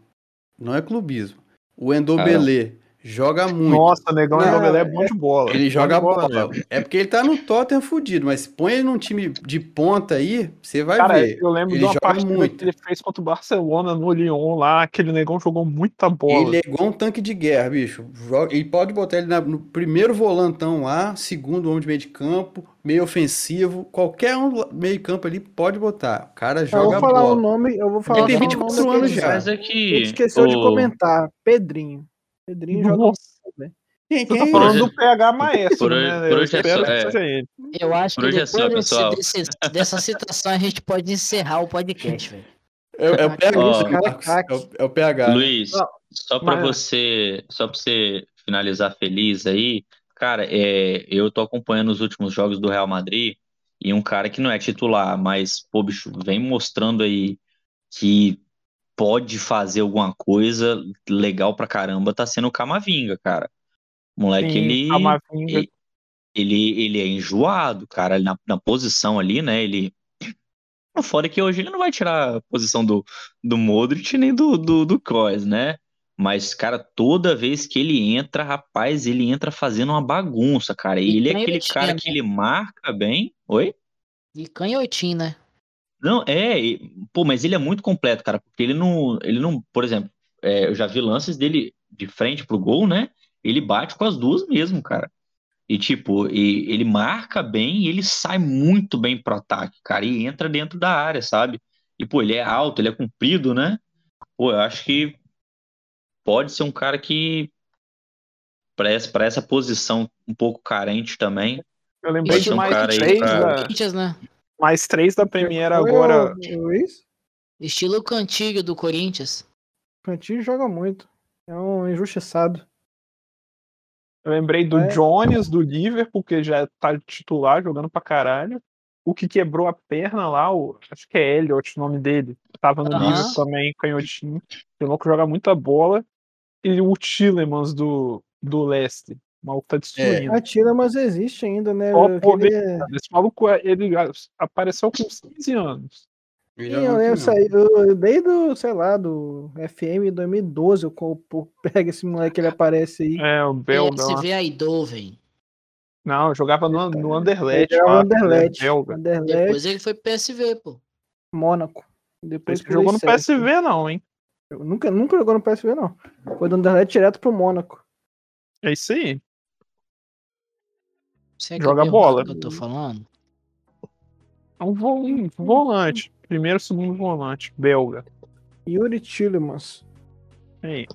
Não é clubismo. O Endobelê joga muito.
Nossa, o Negão
Não,
Não, é bom de bola.
Ele joga
de
bola.
mesmo.
É porque ele tá no Tottenham fudido, mas põe ele num time de ponta aí, você vai
Cara,
ver.
eu lembro
Ele
de uma partida
muito.
que ele fez contra o Barcelona no Lyon lá, aquele negão jogou muita bola.
Ele é igual um tanque de guerra, bicho. Joga- Ele pode botar ele na- no primeiro volantão lá, segundo homem de meio de campo, meio ofensivo, qualquer um do meio de campo ali pode botar. O cara
Eu
joga
vou falar
bola.
o nome, eu vou falar
Ele tem
só o
24
nome
anos já.
Mas é que.
Ele esqueceu de
o-
comentar. Pedrinho. Pedrinho joga
Nossa,
muito bem.
Quem,
Você tá
quem?
falando do PH Maestro,
por hoje-
né?
por
Eu
hoje é só- é.
Eu acho que
é
depois
só,
desse-
pessoal.
desse- dessa citação a gente pode encerrar o podcast, velho.
É, é o PH, Marcos. É o, é o PH. né?
Luiz,
Não,
só pra
mas-
você, só para você finalizar feliz aí, cara, é, eu tô acompanhando os últimos jogos do Real Madrid e um cara que não é titular, mas pô, bicho, vem mostrando aí que pode fazer alguma coisa legal pra caramba, tá sendo o Camavinga, cara. O moleque,
Sim,
ele,
Camavinga.
ele, ele, é enjoado, cara, na, na posição ali, né? Ele. O foda é que hoje ele não vai tirar a posição do, do Modric nem do, do, do Kroos, né? Mas, cara, toda vez que ele entra, rapaz, ele entra fazendo uma bagunça, cara. E ele é aquele cara
né?
que ele marca bem. Oi?
E canhotinho, né?
Não, é, e- pô, mas ele é muito completo, cara, porque ele não, ele não, por exemplo, é, eu já vi lances dele de frente pro gol, né? Ele bate com as duas mesmo, cara. E tipo, e, ele marca bem e ele sai muito bem pro ataque, cara, e entra dentro da área, sabe? E pô, ele é alto, ele é comprido, né? Pô, eu acho que pode ser um cara que para essa, pra essa posição um pouco carente também.
Eu lembrei
Pode
de
ser um
mais
cara aí
três,
pra-
da,
Corinthians, né?
Mais três da Premier agora.
o- o Luiz?
Estilo cantiga do Corinthians.
O Cantinho joga muito. É um injustiçado.
Eu lembrei do
É.
Jones, do Liverpool, que já tá titular, jogando pra caralho. O que quebrou a perna lá, o, acho que é Elliot o nome dele. Tava no
Aham.
Liverpool também, canhotinho. O louco joga muita bola. E o Tillemans do, do Leicester. O maluco tá destruindo.
A Tila, mas existe ainda, né?
Ó, pô,
é
Esse maluco, ele apareceu com uns 15 anos.
Ele
Sim, eu lembro, saí, eu, desde o, sei lá, do FM 2012, eu pô, pego esse moleque, ele aparece aí.
É, o belga lá.
PSV Eindhoven.
Não, eu jogava no, no Anderlecht.
Ele era o
lá,
Anderlecht.
belga.
Anderlecht,
Depois ele foi pro PSV, pô.
Mônaco. Depois pro
jogou no
Leicester.
PSV, não, hein?
Eu Nunca, nunca jogou no PSV, não. Foi do Anderlecht direto pro Mônaco.
É isso aí.
Você é
Joga bola.
que eu tô falando?
É um, vo- um volante. Primeiro, segundo volante. Belga.
Yuri Tillemans.
Aí.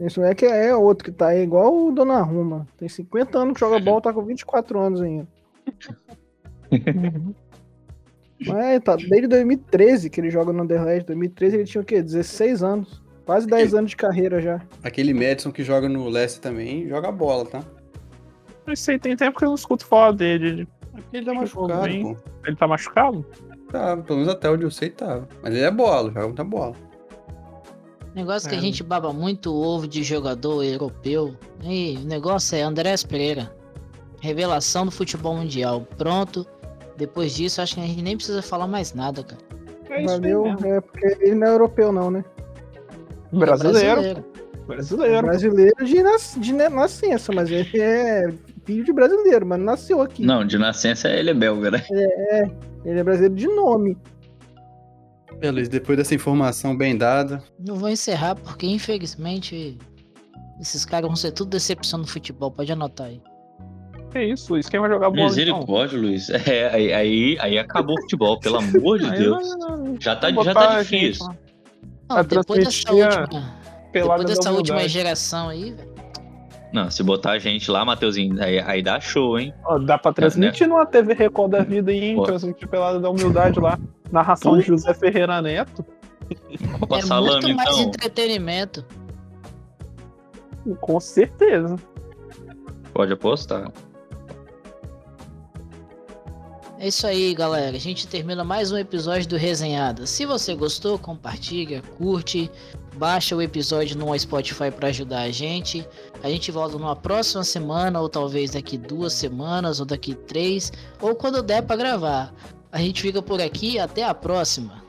Esse moleque é outro que tá aí, igual o Donnarumma. Tem 50 anos que joga bola, tá com 24 anos ainda. Mas é, tá desde 2013 que ele joga no Anderlecht. 2013 ele tinha o quê? 16 anos. Quase 10 anos de carreira já.
Aquele Madison que joga no Leicester também joga bola, tá?
Esse aí tem tempo que eu não escuto falar dele.
É ele tá
Jogou
machucado,
bem.
pô.
Ele tá machucado?
Tá, pelo menos até onde eu sei tava. Mas ele é bola, joga muita bola.
Negócio que
É.
a gente baba muito ovo de jogador europeu. E o negócio é Andrés Pereira. Revelação do futebol mundial. Pronto. Depois disso, acho que a gente nem precisa falar mais nada, cara.
É
Valeu. É porque ele não é europeu, não, né?
Ele é
Brasileiro. Brasileiro.
Brasileiro de, nas, de nascença, mas ele é filho de brasileiro, mas nasceu aqui.
Não, de nascença ele é belga, né?
Ele é brasileiro de nome.
Beleza, depois dessa informação bem dada,
Não vou encerrar porque, infelizmente, esses caras vão ser tudo decepção no futebol. Pode anotar aí.
É isso, Luiz. Quem vai jogar bola então?
Misericórdia, Luiz. É, aí, aí, aí acabou o futebol, pelo amor de Deus. Já tá, já tá
gente
difícil.
lá.
Não, depois dessa última,
Pelada
depois dessa
da
última geração aí, velho.
Não, se botar a gente lá, Mateuzinho, aí, aí dá show, hein?
Ó, dá pra transmitir numa TV Record da vida aí, hein?
Ó.
Transmitir Pelada da Humildade lá. Narração de José Ferreira Neto.
Vou
É
passar
muito
lama,
mais
então.
entretenimento.
Com certeza.
Pode apostar.
É isso aí, galera. A gente termina mais um episódio do Resenhada. Se você gostou, compartilha, curte, baixa o episódio no Spotify para ajudar a gente. A gente volta numa próxima semana, ou talvez daqui duas semanas, ou daqui três, ou quando der para gravar. A gente fica por aqui. Até a próxima.